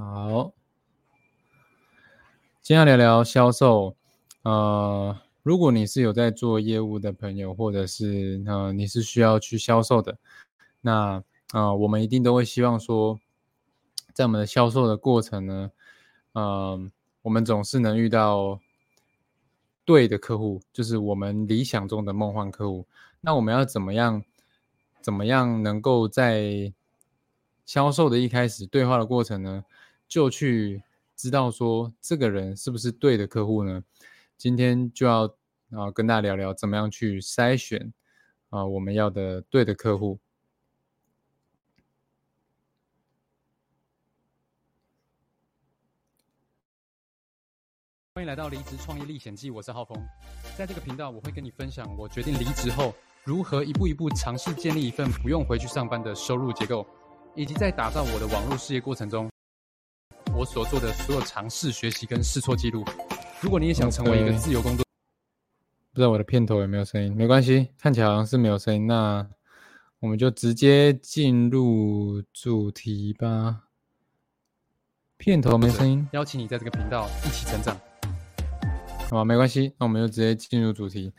好，今天聊聊销售。呃，如果你是有在做业务的朋友，或者是呃你是需要去销售的，那啊，我们一定都会希望说，在我们的销售的过程呢，嗯，我们总是能遇到对的客户，就是我们理想中的梦幻客户。那我们要怎么样，怎么样能够在销售的一开始对话的过程呢？就去知道说这个人是不是对的客户呢？今天就要啊跟大家聊聊怎么样去筛选啊我们要的对的客户。欢迎来到离职创业历险记，我是浩峰。在这个频道，我会跟你分享我决定离职后如何一步一步尝试建立一份不用回去上班的收入结构，以及在打造我的网络事业过程中。我所做的所有尝试、学习跟试错记录。如果你也想成为一个自由工作，不知道我的片头有没有声音？没关系，看起来好像是没有声音。那我们就直接进入主题吧。片头没声音，邀请你在这个频道一起成长。好，没关系，那我们就直接进入主题。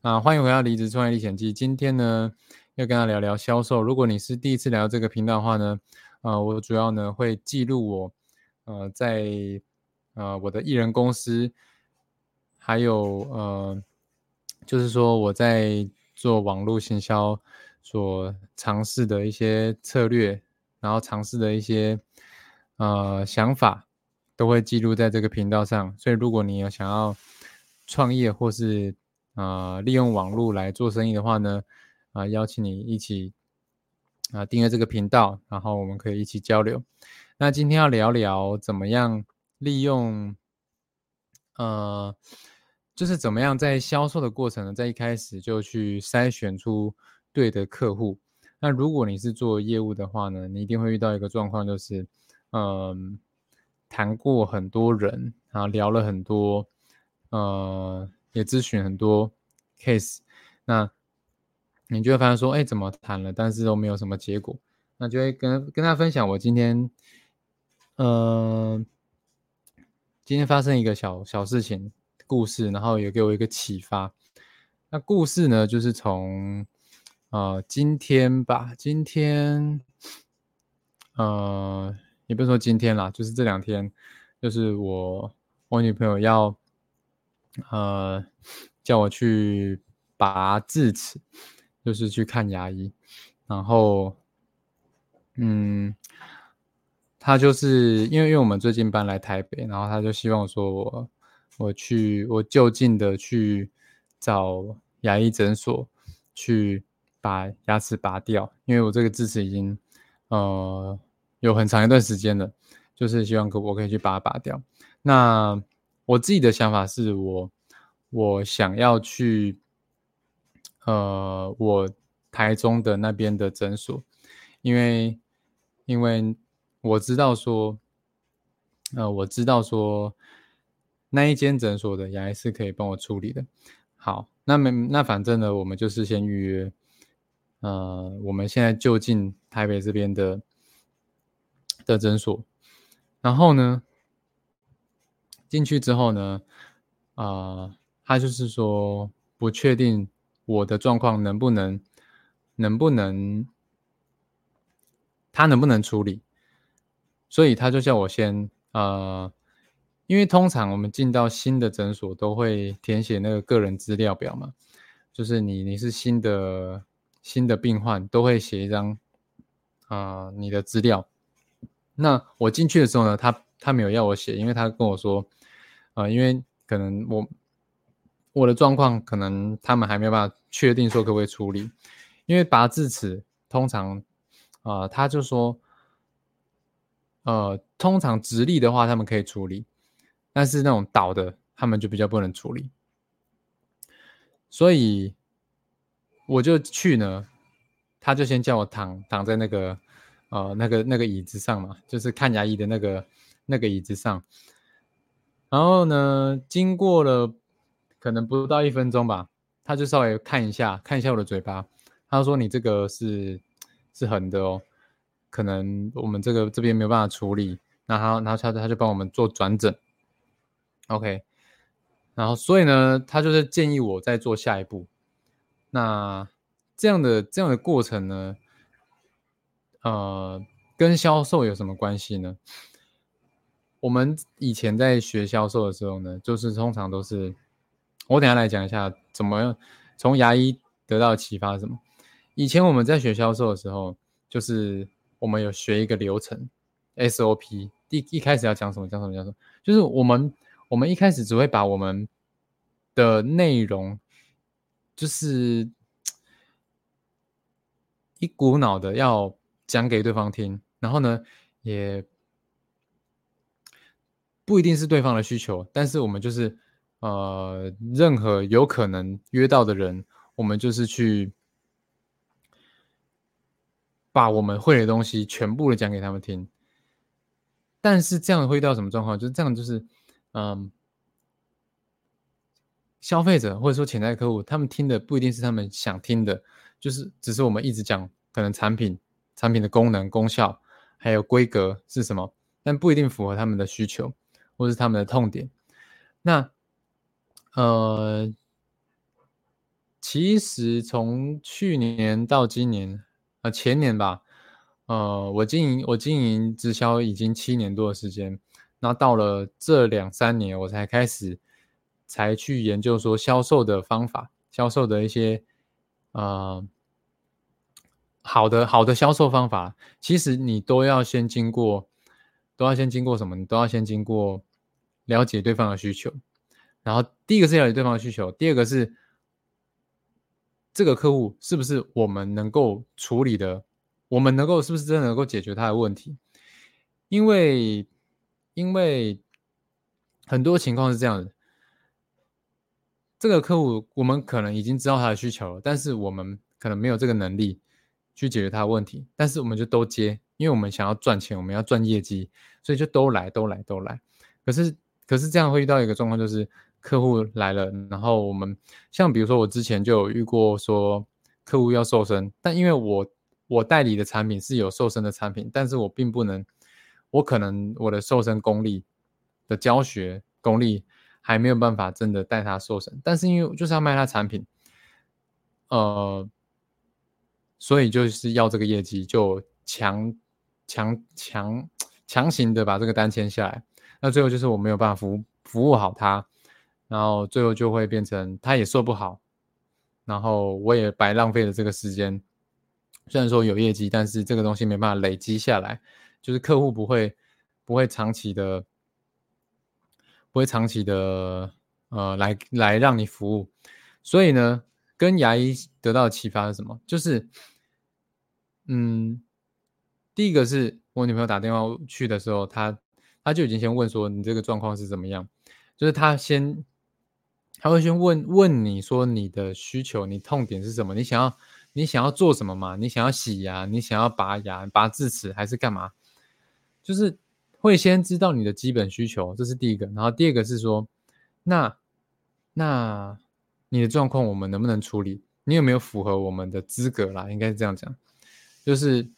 啊，欢迎回到《离职创业历险记》。今天呢，要跟他聊聊销售。如果你是第一次来到这个频道的话呢，啊，我主要呢会记录我。呃，在呃我的艺人公司，还有呃，就是说我在做网络行销所尝试的一些策略，然后尝试的一些呃想法，都会记录在这个频道上。所以如果你有想要创业或是啊利用网络来做生意的话呢，啊邀请你一起啊订阅这个频道，然后我们可以一起交流。那今天要聊聊怎么样利用，呃，就是怎么样在销售的过程呢，在一开始就去筛选出对的客户。那如果你是做业务的话呢，你一定会遇到一个状况，就是，嗯，谈过很多人，然后聊了很多，呃，也咨询很多 case，那你就会发现说，哎，怎么谈了，但是都没有什么结果，那就会跟跟他分享我今天。呃，今天发生一个小小事情故事，然后也给我一个启发。那故事呢，就是从呃今天吧，今天呃也不是说今天啦，就是这两天，就是我我女朋友要呃叫我去拔智齿，就是去看牙医，然后嗯。他就是因为，因为我们最近搬来台北，然后他就希望说我我去我就近的去找牙医诊所去把牙齿拔掉，因为我这个智齿已经呃有很长一段时间了，就是希望可我可以去把它拔掉。那我自己的想法是我我想要去呃我台中的那边的诊所，因为因为。我知道说，呃，我知道说那一间诊所的牙医是可以帮我处理的。好，那么那反正呢，我们就是先预约。呃，我们现在就近台北这边的的诊所，然后呢，进去之后呢，啊，他就是说不确定我的状况能不能能不能他能不能处理。所以他就叫我先呃，因为通常我们进到新的诊所都会填写那个个人资料表嘛，就是你你是新的新的病患都会写一张啊你的资料。那我进去的时候呢，他他没有要我写，因为他跟我说，呃，因为可能我我的状况可能他们还没有办法确定说可不可以处理，因为拔智齿通常啊他就说。呃，通常直立的话，他们可以处理，但是那种倒的，他们就比较不能处理。所以我就去呢，他就先叫我躺躺在那个呃那个那个椅子上嘛，就是看牙医的那个那个椅子上。然后呢，经过了可能不到一分钟吧，他就稍微看一下看一下我的嘴巴，他说：“你这个是是横的哦。”可能我们这个这边没有办法处理，然后然后他他就帮我们做转诊，OK，然后所以呢，他就是建议我再做下一步。那这样的这样的过程呢，呃，跟销售有什么关系呢？我们以前在学销售的时候呢，就是通常都是，我等下来讲一下怎么从牙医得到启发什么。以前我们在学销售的时候，就是我们有学一个流程 SOP，第一开始要讲什么讲什么讲什么，就是我们我们一开始只会把我们的内容，就是一股脑的要讲给对方听，然后呢也。不一定是对方的需求，但是我们就是，呃，任何有可能约到的人，我们就是去把我们会的东西全部的讲给他们听。但是这样会遇到什么状况？就是这样，就是，嗯，消费者或者说潜在客户，他们听的不一定是他们想听的，就是只是我们一直讲可能产品、产品的功能、功效还有规格是什么，但不一定符合他们的需求。或是他们的痛点，那呃，其实从去年到今年，呃前年吧，呃，我经营我经营直销已经七年多的时间，那到了这两三年，我才开始才去研究说销售的方法，销售的一些呃好的好的销售方法，其实你都要先经过，都要先经过什么？你都要先经过。了解对方的需求，然后第一个是了解对方的需求，第二个是这个客户是不是我们能够处理的，我们能够是不是真的能够解决他的问题？因为因为很多情况是这样的，这个客户我们可能已经知道他的需求了，但是我们可能没有这个能力去解决他的问题，但是我们就都接，因为我们想要赚钱，我们要赚业绩，所以就都来都来都来，可是。可是这样会遇到一个状况，就是客户来了，然后我们像比如说我之前就有遇过说客户要瘦身，但因为我我代理的产品是有瘦身的产品，但是我并不能，我可能我的瘦身功力的教学功力还没有办法真的带他瘦身，但是因为就是要卖他产品，呃，所以就是要这个业绩，就强强强 强行的把这个单签下来。那最后就是我没有办法服服务好他，然后最后就会变成他也做不好，然后我也白浪费了这个时间。虽然说有业绩，但是这个东西没办法累积下来，就是客户不会不会长期的不会长期的呃来来让你服务。所以呢，跟牙医得到的启发是什么？就是嗯，第一个是我女朋友打电话去的时候，她。他就已经先问说你这个状况是怎么样，就是他先他会先问问你说你的需求，你痛点是什么？你想要你想要做什么嘛？你想要洗牙？你想要拔牙、拔智齿还是干嘛？就是会先知道你的基本需求，这是第一个。然后第二个是说，那那你的状况我们能不能处理？你有没有符合我们的资格啦？应该是这样讲，就是。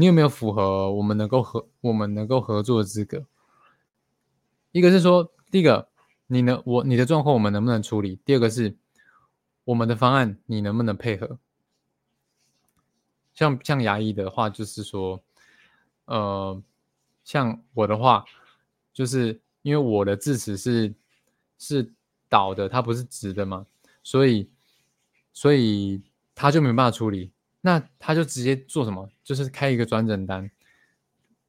你有没有符合我们能够合我们能够合作的资格？一个是说，第一个，你能我你的状况我们能不能处理？第二个是我们的方案你能不能配合？像像牙医的话，就是说，呃，像我的话，就是因为我的智齿是是倒的，它不是直的嘛，所以所以他就没办法处理。那他就直接做什么？就是开一个转诊单，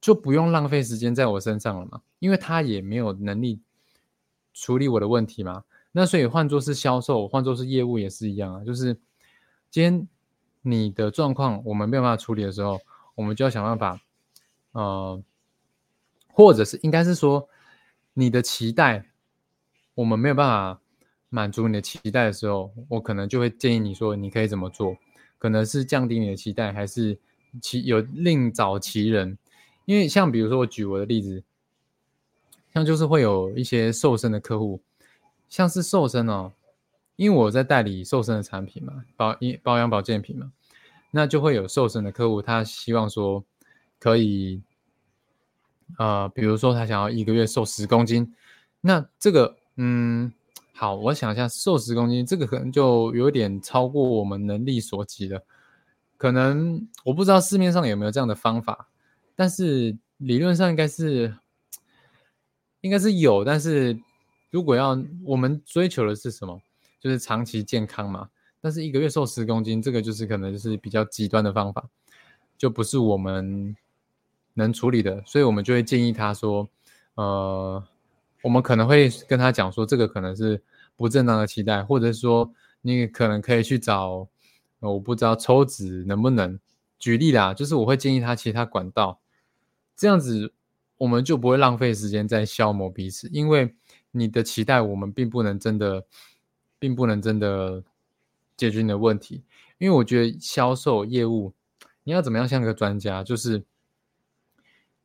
就不用浪费时间在我身上了嘛。因为他也没有能力处理我的问题嘛。那所以换作是销售，换作是业务也是一样啊。就是今天你的状况我们没有办法处理的时候，我们就要想办法，呃，或者是应该是说你的期待我们没有办法满足你的期待的时候，我可能就会建议你说你可以怎么做。可能是降低你的期待，还是其有另找其人？因为像比如说，我举我的例子，像就是会有一些瘦身的客户，像是瘦身哦，因为我在代理瘦身的产品嘛，保一保养保健品嘛，那就会有瘦身的客户，他希望说可以，呃，比如说他想要一个月瘦十公斤，那这个，嗯，好，我想一下，瘦十公斤这个可能就有点超过我们能力所及了。可能我不知道市面上有没有这样的方法，但是理论上应该是，应该是有。但是如果要我们追求的是什么，就是长期健康嘛。但是一个月瘦十公斤，这个就是可能就是比较极端的方法，就不是我们能处理的。所以我们就会建议他说，呃，我们可能会跟他讲说，这个可能是不正当的期待，或者说你可能可以去找。我不知道抽脂能不能举例啦，就是我会建议他其他管道，这样子我们就不会浪费时间在消磨彼此，因为你的期待我们并不能真的，并不能真的解决你的问题。因为我觉得销售业务你要怎么样像个专家，就是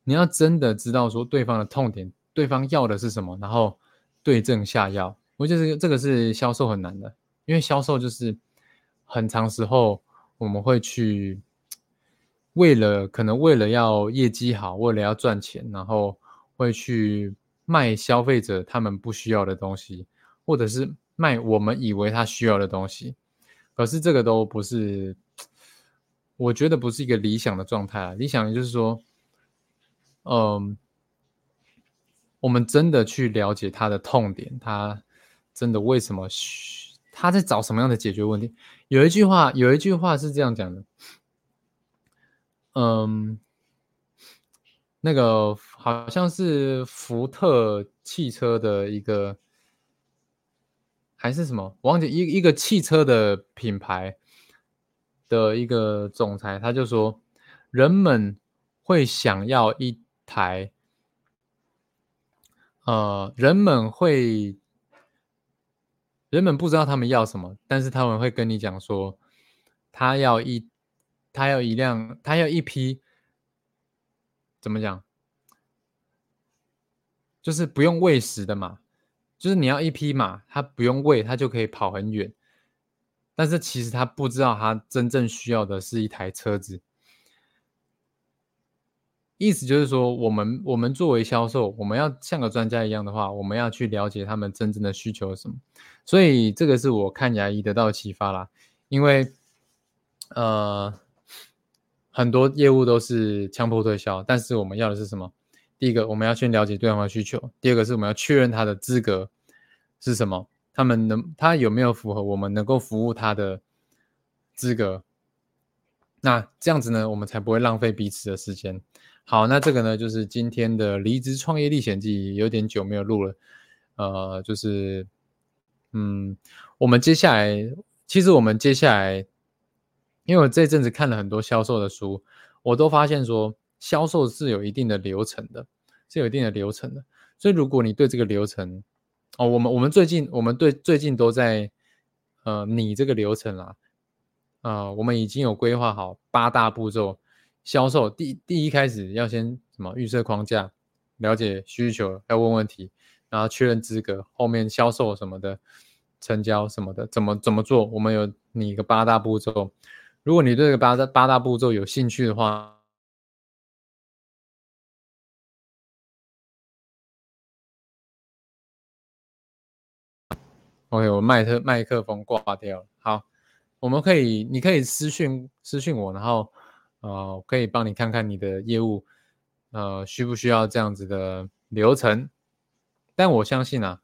你要真的知道说对方的痛点，对方要的是什么，然后对症下药。我觉得这个这个是销售很难的，因为销售就是。很长时候，我们会去为了可能为了要业绩好，为了要赚钱，然后会去卖消费者他们不需要的东西，或者是卖我们以为他需要的东西。可是这个都不是，我觉得不是一个理想的状态啊。理想就是说，嗯，我们真的去了解他的痛点，他真的为什么需。他在找什么样的解决问题？有一句话，有一句话是这样讲的，嗯，那个好像是福特汽车的一个，还是什么？忘记一一个汽车的品牌的一个总裁，他就说，人们会想要一台，呃，人们会。人们不知道他们要什么，但是他们会跟你讲说，他要一，他要一辆，他要一匹，怎么讲？就是不用喂食的马，就是你要一匹马，它不用喂，它就可以跑很远。但是其实他不知道，他真正需要的是一台车子。意思就是说，我们我们作为销售，我们要像个专家一样的话，我们要去了解他们真正的需求是什么。所以这个是我看牙医得到启发啦。因为呃，很多业务都是强迫推销，但是我们要的是什么？第一个，我们要先了解对方的需求；第二个是我们要确认他的资格是什么，他们能他有没有符合我们能够服务他的资格。那这样子呢，我们才不会浪费彼此的时间。好，那这个呢，就是今天的离职创业历险记，有点久没有录了。呃，就是，嗯，我们接下来，其实我们接下来，因为我这阵子看了很多销售的书，我都发现说，销售是有一定的流程的，是有一定的流程的。所以，如果你对这个流程，哦，我们我们最近，我们对最近都在，呃，拟这个流程啦，啊，我们已经有规划好八大步骤。销售第第一开始要先什么预设框架，了解需求，要问问题，然后确认资格，后面销售什么的，成交什么的，怎么怎么做？我们有你一个八大步骤。如果你对这个八大八大步骤有兴趣的话，OK，我麦克麦克风挂掉了。好，我们可以，你可以私讯私讯我，然后。呃，可以帮你看看你的业务，呃，需不需要这样子的流程？但我相信啊，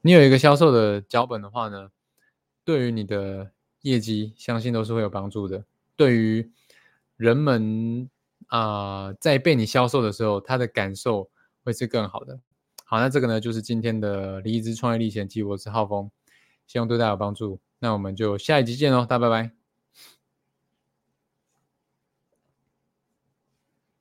你有一个销售的脚本的话呢，对于你的业绩，相信都是会有帮助的。对于人们啊，在被你销售的时候，他的感受会是更好的。好，那这个呢，就是今天的离职创业历险记。我是浩峰，希望对大家有帮助。那我们就下一集见喽，大家拜拜。